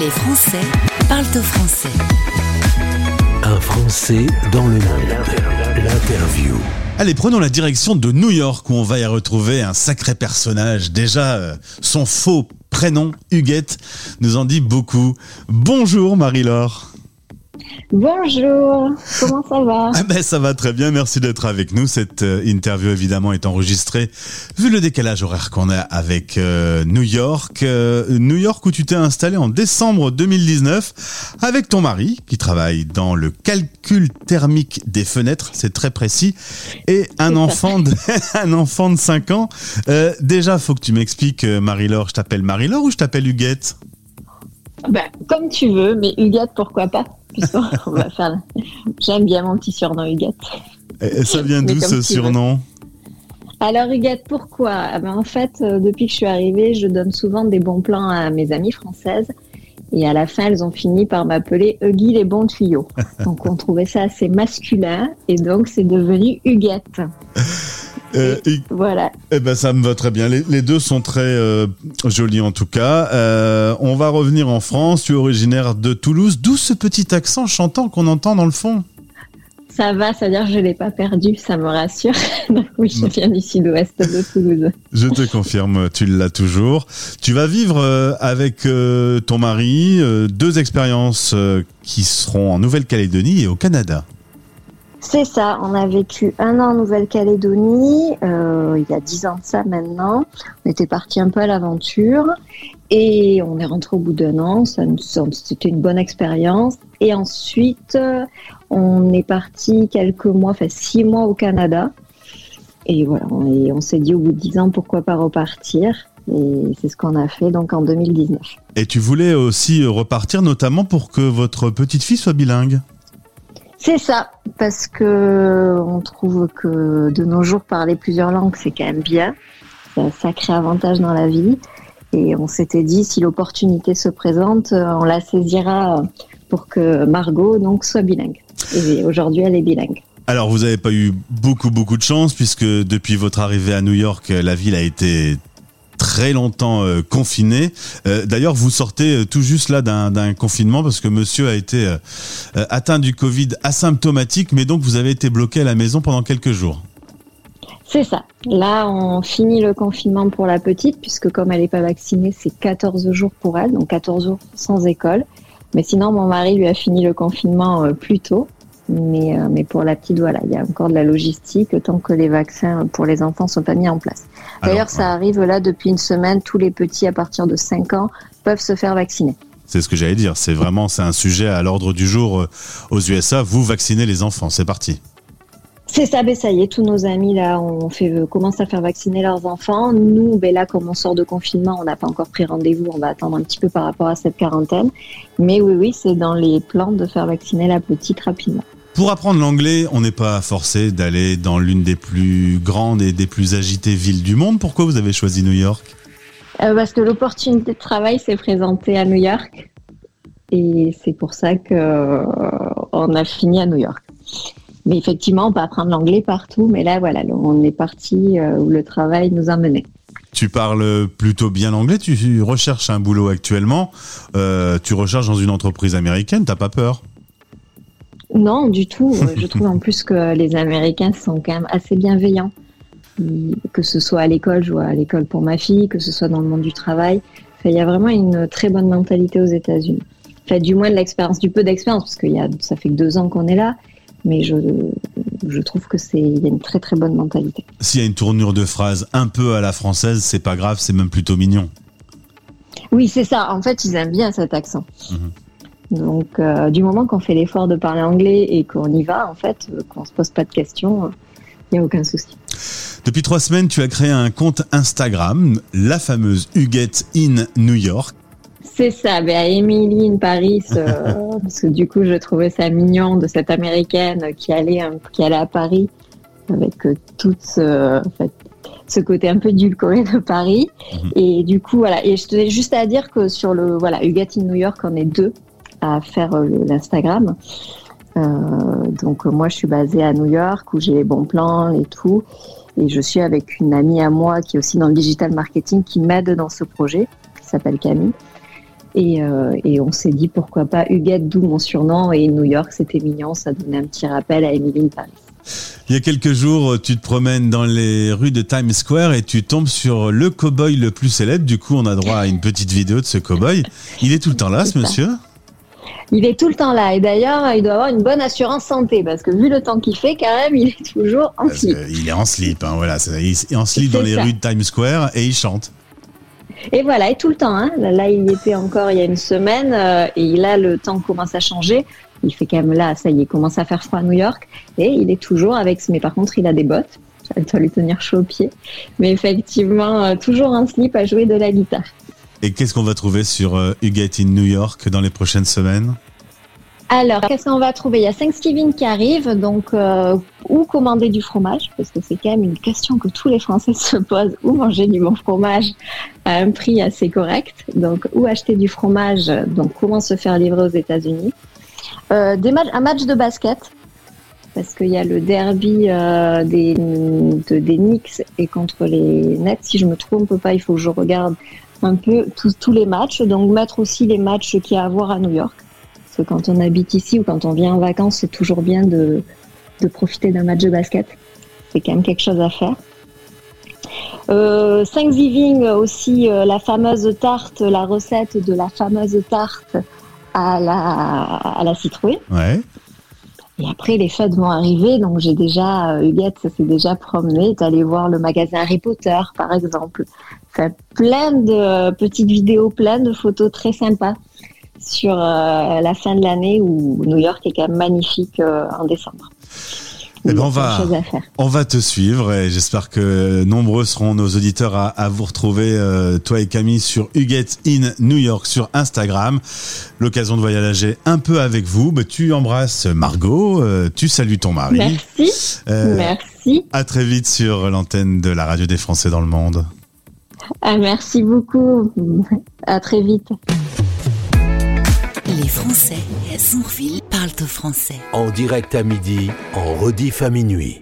Les Français parlent au français. Un Français dans le monde. L'interview. Allez, prenons la direction de New York où on va y retrouver un sacré personnage. Déjà, euh, son faux prénom, Huguette, nous en dit beaucoup. Bonjour Marie-Laure. Bonjour, comment ça va ah ben, Ça va très bien, merci d'être avec nous. Cette euh, interview évidemment est enregistrée vu le décalage horaire qu'on a avec euh, New York. Euh, New York où tu t'es installé en décembre 2019 avec ton mari qui travaille dans le calcul thermique des fenêtres, c'est très précis, et un enfant, de, un enfant de 5 ans. déjà, faut que tu m'expliques Marie-Laure, je t'appelle Marie-Laure ou je t'appelle Huguette? Ben, Comme tu veux, mais Huguette pourquoi pas? J'aime bien mon petit surnom Huguette. Et ça vient d'où ce surnom? Alors Huguette, pourquoi? Ah ben, En fait, euh, depuis que je suis arrivée, je donne souvent des bons plans à mes amies françaises. Et à la fin, elles ont fini par m'appeler Huggy les bons tuyaux. Donc on trouvait ça assez masculin et donc c'est devenu Huguette. Euh, voilà. Eh ben ça me va très bien. Les, deux sont très euh, jolis en tout cas. Euh, on va revenir en France. Tu es originaire de Toulouse. D'où ce petit accent chantant qu'on entend dans le fond? Ça va, c'est-à-dire je ne l'ai pas perdu, ça me rassure. oui, je viens du sud-ouest de Toulouse. Je te confirme, tu l'as toujours. Tu vas vivre avec ton mari deux expériences qui seront en Nouvelle-Calédonie et au Canada. C'est ça, on a vécu un an en Nouvelle-Calédonie, euh, il y a dix ans de ça maintenant. On était parti un peu à l'aventure et on est rentré au bout d'un an. C'était une bonne expérience. Et ensuite, on est parti quelques mois, enfin six mois au Canada. Et voilà, on, s'est dit au bout de dix ans, pourquoi pas repartir? Et c'est ce qu'on a fait donc en 2019. Et tu voulais aussi repartir notamment pour que votre petite fille soit bilingue? C'est ça, parce que on trouve que de nos jours parler plusieurs langues c'est quand même bien, c'est un sacré avantage dans la vie. Et on s'était dit si l'opportunité se présente, on la saisira pour que Margot donc soit bilingue. Et aujourd'hui elle est bilingue. Alors vous n'avez pas eu beaucoup beaucoup de chance puisque depuis votre arrivée à New York, la ville a été très longtemps euh, confiné. Euh, d'ailleurs, vous sortez euh, tout juste là d'un confinement parce que monsieur a été atteint du Covid asymptomatique, mais donc vous avez été bloqué à la maison pendant quelques jours. C'est ça. Là, on finit le confinement pour la petite, puisque comme elle n'est pas vaccinée, c'est 14 jours pour elle, donc 14 jours sans école. Mais sinon, mon mari lui a fini le confinement plus tôt. Mais, euh, mais pour la petite, voilà, il y a encore de la logistique tant que les vaccins pour les enfants sont pas mis en place. D'ailleurs, ça arrive là depuis une semaine, tous les petits à partir de 5 ans peuvent se faire vacciner. C'est ce que j'allais dire. C'est vraiment, c'est un sujet à l'ordre du jour euh, aux USA. Vous vaccinez les enfants. C'est parti. C'est ça, ben ça y est, tous nos amis là, on fait, euh, commence à faire vacciner leurs enfants. Nous, ben là, comme on sort de confinement, on n'a pas encore pris rendez-vous, on va attendre un petit peu par rapport à cette quarantaine. Mais oui, oui, c'est dans les plans de faire vacciner la petite rapidement. Pour apprendre l'anglais, on n'est pas forcé d'aller dans l'une des plus grandes et des plus agitées villes du monde. Pourquoi vous avez choisi New York? Euh, Parce que l'opportunité de travail s'est présentée à New York. Et c'est pour ça qu'on euh, a fini à New York. Mais effectivement, on peut apprendre l'anglais partout. Mais là, voilà, on est parti euh, où le travail nous a menés. Tu parles plutôt bien l'anglais. Tu recherches un boulot actuellement. tu recherches dans une entreprise américaine. T'as pas peur? Non, du tout. Je trouve en plus que les Américains sont quand même assez bienveillants. Que ce soit à l'école, je vois à l'école pour ma fille, que ce soit dans le monde du travail. il y a vraiment une très bonne mentalité aux États-Unis. Enfin, du moins de l'expérience, du peu d'expérience, parce que y a, ça fait que deux ans qu'on est là. Mais je, je trouve que c'est, y a une très très bonne mentalité. S'il y a une tournure de phrase un peu à la française, c'est pas grave, c'est même plutôt mignon. Oui, c'est ça. En fait, ils aiment bien cet accent. Mhm. Donc, euh, du moment qu'on fait l'effort de parler anglais et qu'on y va, en fait, euh, qu'on se pose pas de questions, il n'y a aucun souci. Depuis trois semaines, tu as créé un compte Instagram, la fameuse Huguette in New York. C'est ça, ben à Emily in Paris, euh, parce que du coup, je trouvais ça mignon de cette américaine qui allait, qui allait à Paris avec tout ce, ce côté un peu dulcoré de Paris. Mhm. Et du coup, voilà. Et je tenais juste à dire que sur le, voilà, Huguette in New York, on est deux à faire euh, l'Instagram. Euh, donc moi, je suis basée à New York où j'ai les bons plans et tout. Et je suis avec une amie à moi qui est aussi dans le digital marketing qui m'aide dans ce projet, qui s'appelle Camille. Et, euh, et on s'est dit pourquoi pas Huguette, d'où mon surnom, et New York, c'était mignon, ça donnait un petit rappel à Emily Paris. Il y a quelques jours, tu te promènes dans les rues de Times Square et tu tombes sur le cow-boy le plus célèbre. Du coup, on a droit à une petite vidéo de ce cow-boy. Il est tout le temps là, ce monsieur? Il est tout le temps là. Et d'ailleurs, il doit avoir une bonne assurance santé parce que vu le temps qu'il fait, quand même, il est toujours en slip. Il est en slip, hein, voilà. Il est en slip dans les rues de Times Square et il chante. Et voilà, et tout le temps. Hein. Là, il était encore il y a une semaine euh, et là, le temps commence à changer. Il fait quand même là, ça y est, commence à faire froid à New York et il est toujours avec. Mais par contre, il a des bottes. Ça doit lui tenir chaud aux pieds. Mais effectivement, euh, toujours en slip à jouer de la guitare. Et qu'est-ce qu'on va trouver sur euh, in New York dans les prochaines semaines? Alors, qu'est-ce qu'on va trouver? Il y a Thanksgiving qui arrive, donc euh, où commander du fromage Parce que c'est quand même une question que tous les Français se posent. Où manger du bon fromage à un prix assez correct Donc, où acheter du fromage Donc, comment se faire livrer aux États-Unis euh, Un match de basket, parce qu'il y a le derby euh, des, des Knicks et contre les Nets. Si je me trompe pas, il faut que je regarde un peu tous les matchs. Donc, mettre aussi les matchs qu'il y a à voir à New York. Parce que quand on habite ici ou quand on vient en vacances, c'est toujours bien de, de profiter d'un match de basket. C'est quand même quelque chose à faire. Euh, Thanksgiving aussi, euh, la fameuse tarte, la recette de la fameuse tarte à la, à la citrouille. Ouais. Et après, les fêtes vont arriver, donc j'ai déjà, euh, Huguette s'est déjà promenée, est allée voir le magasin Harry Potter, par exemple. Fait plein de petites vidéos, plein de photos très sympas sur euh, la fin de l'année où New York est quand même magnifique euh, en décembre. Eh ben on va, on va te suivre et j'espère que nombreux seront nos auditeurs à, à vous retrouver, euh, toi et Camille, sur Huguette in New York sur Instagram. L'occasion de voyager un peu avec vous. Bah, tu embrasses Margot, tu salues ton mari. Merci. Merci. À très vite sur l'antenne de la radio des Français dans le monde. Ah, merci beaucoup. À très vite. Les Français à Sourville parlent au français. En direct à midi, en rediff à minuit.